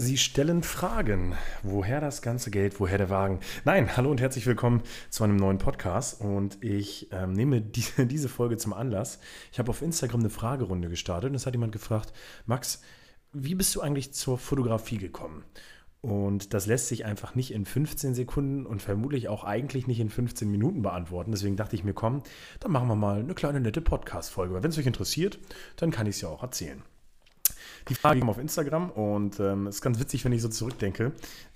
Sie stellen Fragen. Woher das ganze Geld, woher der Wagen? Nein, hallo und herzlich willkommen zu einem neuen Podcast. Und ich ähm, nehme die, diese Folge zum Anlass. Ich habe auf Instagram eine Fragerunde gestartet und es hat jemand gefragt, Max, wie bist du eigentlich zur Fotografie gekommen? Und das lässt sich einfach nicht in 15 Sekunden und vermutlich auch eigentlich nicht in 15 Minuten beantworten. Deswegen dachte ich mir, komm, dann machen wir mal eine kleine nette Podcast-Folge. Wenn es euch interessiert, dann kann ich es ja auch erzählen. Die Frage ging auf Instagram und es ähm, ist ganz witzig, wenn ich so zurückdenke,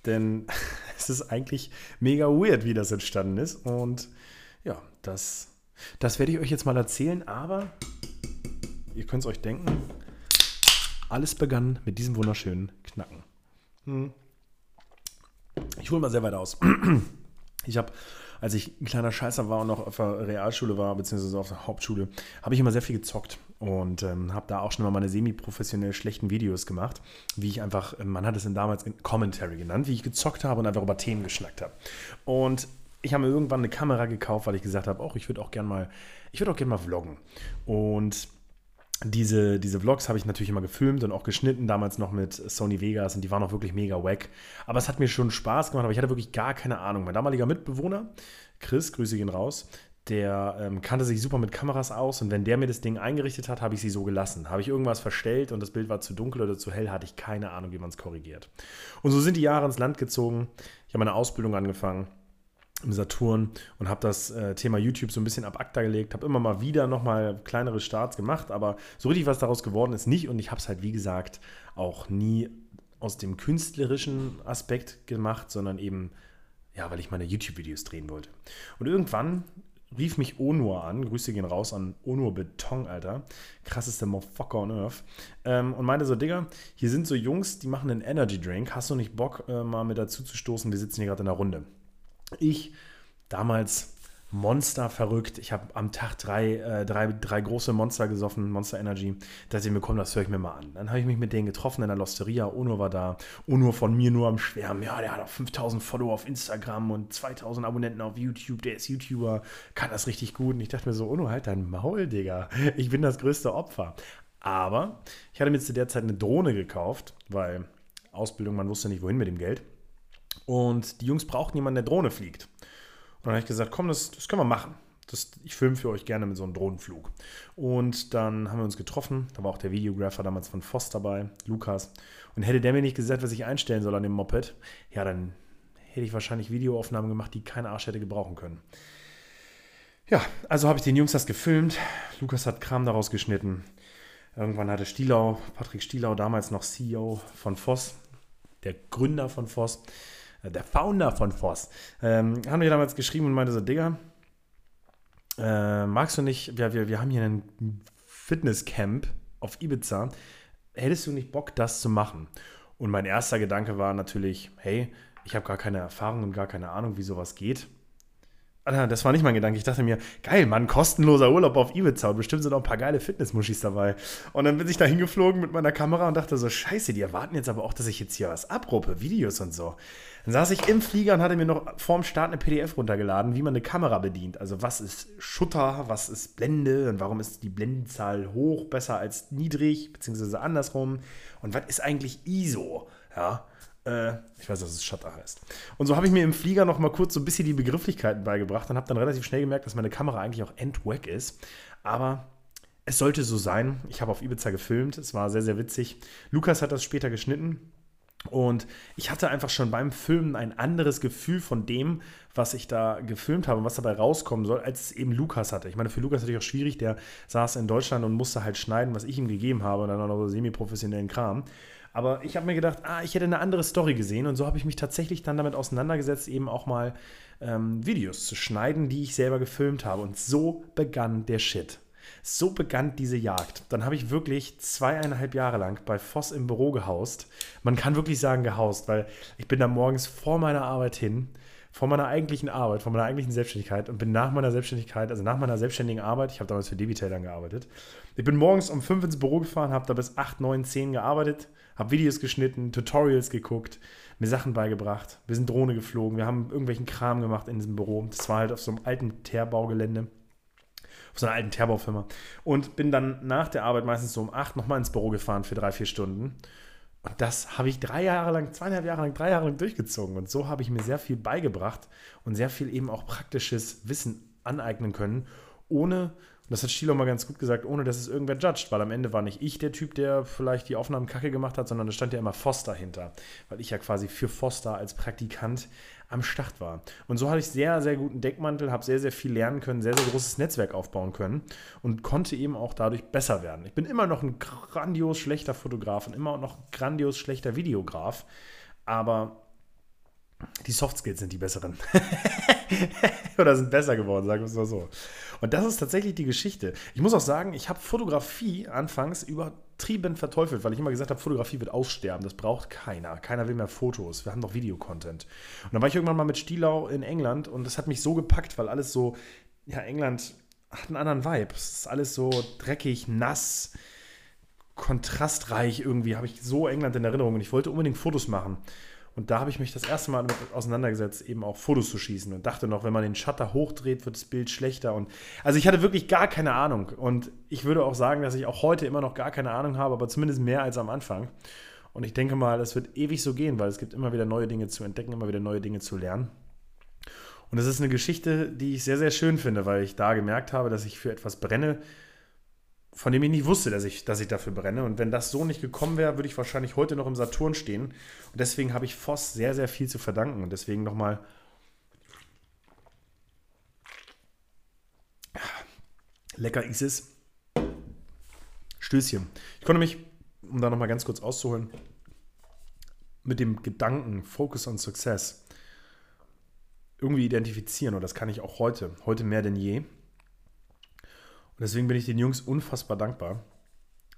denn es ist eigentlich mega weird, wie das entstanden ist. Und ja, das, das werde ich euch jetzt mal erzählen, aber ihr könnt es euch denken, alles begann mit diesem wunderschönen Knacken. Hm. Ich hole mal sehr weit aus. Ich habe, als ich ein kleiner Scheißer war und noch auf der Realschule war, beziehungsweise auf der Hauptschule, habe ich immer sehr viel gezockt und ähm, habe da auch schon mal meine semi-professionell schlechten Videos gemacht, wie ich einfach, ähm, man hat es damals in Commentary genannt, wie ich gezockt habe und einfach über Themen geschnackt habe. Und ich habe mir irgendwann eine Kamera gekauft, weil ich gesagt habe, oh, ich würde auch gerne mal, ich würde auch gerne mal vloggen. Und diese, diese Vlogs habe ich natürlich immer gefilmt und auch geschnitten, damals noch mit Sony Vegas und die waren auch wirklich mega wack. Aber es hat mir schon Spaß gemacht, aber ich hatte wirklich gar keine Ahnung. Mein damaliger Mitbewohner, Chris, grüße ihn raus, der ähm, kannte sich super mit Kameras aus und wenn der mir das Ding eingerichtet hat, habe ich sie so gelassen. Habe ich irgendwas verstellt und das Bild war zu dunkel oder zu hell, hatte ich keine Ahnung, wie man es korrigiert. Und so sind die Jahre ins Land gezogen. Ich habe meine Ausbildung angefangen im Saturn und habe das äh, Thema YouTube so ein bisschen ab ACTA gelegt, habe immer mal wieder nochmal kleinere Starts gemacht, aber so richtig was daraus geworden ist nicht und ich habe es halt, wie gesagt, auch nie aus dem künstlerischen Aspekt gemacht, sondern eben, ja, weil ich meine YouTube-Videos drehen wollte. Und irgendwann rief mich Onur an, Grüße gehen raus an Onur Beton, Alter, krassester Motherfucker on Earth, ähm, und meinte so, Digga, hier sind so Jungs, die machen einen Energy Drink, hast du nicht Bock, äh, mal mit dazu zu stoßen, wir sitzen hier gerade in der Runde. Ich, damals Monster verrückt. Ich habe am Tag drei, äh, drei, drei große Monster gesoffen, Monster Energy. Da sie mir kommen, das höre ich mir mal an. Dann habe ich mich mit denen getroffen in der Losteria. Onur war da. Onur von mir nur am Schwärmen. Ja, der hat auch 5000 Follower auf Instagram und 2000 Abonnenten auf YouTube. Der ist YouTuber, kann das richtig gut. Und ich dachte mir so, Onur, halt dein Maul, Digga. Ich bin das größte Opfer. Aber ich hatte mir zu der Zeit eine Drohne gekauft, weil Ausbildung, man wusste nicht, wohin mit dem Geld. Und die Jungs brauchten jemanden, der Drohne fliegt. Dann habe ich gesagt, komm, das, das können wir machen. Das, ich filme für euch gerne mit so einem Drohnenflug. Und dann haben wir uns getroffen. Da war auch der Videographer damals von Voss dabei, Lukas. Und hätte der mir nicht gesagt, was ich einstellen soll an dem Moped, ja, dann hätte ich wahrscheinlich Videoaufnahmen gemacht, die kein Arsch hätte gebrauchen können. Ja, also habe ich den Jungs das gefilmt. Lukas hat Kram daraus geschnitten. Irgendwann hatte Stielau, Patrick Stielau, damals noch CEO von Voss, der Gründer von Voss, der Founder von Voss, ähm, haben mir damals geschrieben und meinte so, Digga, äh, magst du nicht, wir, wir, wir haben hier ein Fitnesscamp auf Ibiza, hättest du nicht Bock, das zu machen? Und mein erster Gedanke war natürlich, hey, ich habe gar keine Erfahrung und gar keine Ahnung, wie sowas geht. Alter, das war nicht mein Gedanke. Ich dachte mir, geil, Mann, kostenloser Urlaub auf Ibiza und bestimmt sind auch ein paar geile Fitnessmuschis dabei. Und dann bin ich da hingeflogen mit meiner Kamera und dachte so, scheiße, die erwarten jetzt aber auch, dass ich jetzt hier was abruppe, Videos und so. Dann saß ich im Flieger und hatte mir noch vorm Start eine PDF runtergeladen, wie man eine Kamera bedient. Also was ist Schutter, was ist Blende und warum ist die Blendenzahl hoch besser als niedrig, beziehungsweise andersrum. Und was ist eigentlich ISO? Ja, ich weiß, dass es Shutter heißt. Und so habe ich mir im Flieger noch mal kurz so ein bisschen die Begrifflichkeiten beigebracht und habe dann relativ schnell gemerkt, dass meine Kamera eigentlich auch endwack ist. Aber es sollte so sein. Ich habe auf Ibiza gefilmt. Es war sehr, sehr witzig. Lukas hat das später geschnitten. Und ich hatte einfach schon beim Filmen ein anderes Gefühl von dem, was ich da gefilmt habe und was dabei rauskommen soll, als es eben Lukas hatte. Ich meine, für Lukas natürlich auch schwierig, der saß in Deutschland und musste halt schneiden, was ich ihm gegeben habe und dann auch noch so semi-professionellen Kram. Aber ich habe mir gedacht, ah, ich hätte eine andere Story gesehen und so habe ich mich tatsächlich dann damit auseinandergesetzt, eben auch mal ähm, Videos zu schneiden, die ich selber gefilmt habe. Und so begann der Shit. So begann diese Jagd. Dann habe ich wirklich zweieinhalb Jahre lang bei Voss im Büro gehaust. Man kann wirklich sagen gehaust, weil ich bin da morgens vor meiner Arbeit hin, vor meiner eigentlichen Arbeit, vor meiner eigentlichen Selbstständigkeit und bin nach meiner Selbstständigkeit, also nach meiner selbstständigen Arbeit, ich habe damals für Debitel dann gearbeitet, ich bin morgens um fünf ins Büro gefahren, habe da bis acht, neun, zehn gearbeitet, habe Videos geschnitten, Tutorials geguckt, mir Sachen beigebracht. Wir sind Drohne geflogen, wir haben irgendwelchen Kram gemacht in diesem Büro. Das war halt auf so einem alten Teerbaugelände, auf so einer alten Teerbaufirma. Und bin dann nach der Arbeit meistens so um acht nochmal ins Büro gefahren für drei, vier Stunden. Und das habe ich drei Jahre lang, zweieinhalb Jahre lang, drei Jahre lang durchgezogen. Und so habe ich mir sehr viel beigebracht und sehr viel eben auch praktisches Wissen aneignen können, ohne, und das hat Stilo mal ganz gut gesagt, ohne dass es irgendwer judgt, weil am Ende war nicht ich der Typ, der vielleicht die Aufnahmen kacke gemacht hat, sondern da stand ja immer Foster hinter, weil ich ja quasi für Foster als Praktikant am Start war. Und so hatte ich sehr, sehr guten Deckmantel, habe sehr, sehr viel lernen können, sehr, sehr großes Netzwerk aufbauen können und konnte eben auch dadurch besser werden. Ich bin immer noch ein grandios schlechter Fotograf und immer noch ein grandios schlechter Videograf, aber die Soft Skills sind die besseren. Oder sind besser geworden, sagen wir es mal so. Und das ist tatsächlich die Geschichte. Ich muss auch sagen, ich habe Fotografie anfangs übertrieben verteufelt, weil ich immer gesagt habe, Fotografie wird aussterben. Das braucht keiner. Keiner will mehr Fotos. Wir haben doch Videocontent. Und dann war ich irgendwann mal mit Stielau in England und das hat mich so gepackt, weil alles so, ja, England hat einen anderen Vibe. Es ist alles so dreckig, nass, kontrastreich irgendwie. Habe ich so England in Erinnerung und ich wollte unbedingt Fotos machen. Und da habe ich mich das erste Mal damit auseinandergesetzt, eben auch Fotos zu schießen und dachte noch, wenn man den Shutter hochdreht, wird das Bild schlechter. Und also ich hatte wirklich gar keine Ahnung. Und ich würde auch sagen, dass ich auch heute immer noch gar keine Ahnung habe, aber zumindest mehr als am Anfang. Und ich denke mal, das wird ewig so gehen, weil es gibt immer wieder neue Dinge zu entdecken, immer wieder neue Dinge zu lernen. Und das ist eine Geschichte, die ich sehr, sehr schön finde, weil ich da gemerkt habe, dass ich für etwas brenne, von dem ich nicht wusste, dass ich, dass ich dafür brenne. Und wenn das so nicht gekommen wäre, würde ich wahrscheinlich heute noch im Saturn stehen. Und deswegen habe ich Voss sehr, sehr viel zu verdanken. Und deswegen nochmal. Lecker ist es. Stößchen. Ich konnte mich, um da nochmal ganz kurz auszuholen, mit dem Gedanken Focus on Success irgendwie identifizieren. Und das kann ich auch heute, heute mehr denn je. Und deswegen bin ich den Jungs unfassbar dankbar.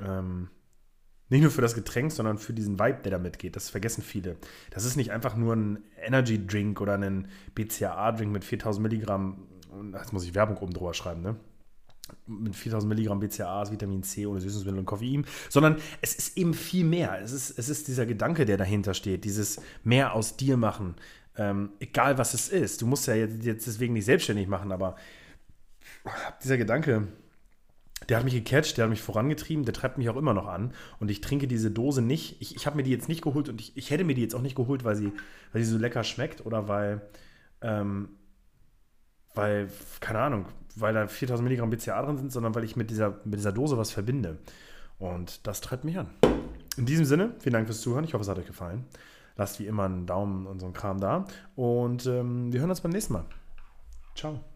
Ähm, nicht nur für das Getränk, sondern für diesen Vibe, der da mitgeht. Das vergessen viele. Das ist nicht einfach nur ein Energy Drink oder ein BCAA-Drink mit 4000 Milligramm. Jetzt muss ich Werbung oben drüber schreiben, ne? Mit 4000 Milligramm BCAAs, Vitamin C ohne Süßungsmittel und Koffein, sondern es ist eben viel mehr. Es ist, es ist dieser Gedanke, der dahinter steht, dieses mehr aus dir machen, ähm, egal was es ist. Du musst ja jetzt, jetzt deswegen nicht selbstständig machen, aber dieser Gedanke, der hat mich gecatcht, der hat mich vorangetrieben, der treibt mich auch immer noch an. Und ich trinke diese Dose nicht. Ich, ich habe mir die jetzt nicht geholt und ich, ich hätte mir die jetzt auch nicht geholt, weil sie, weil sie so lecker schmeckt oder weil, ähm, weil, keine Ahnung, weil da 4000 Milligramm BCA drin sind, sondern weil ich mit dieser, mit dieser Dose was verbinde. Und das treibt mich an. In diesem Sinne, vielen Dank fürs Zuhören. Ich hoffe, es hat euch gefallen. Lasst wie immer einen Daumen und so einen Kram da. Und ähm, wir hören uns beim nächsten Mal. Ciao.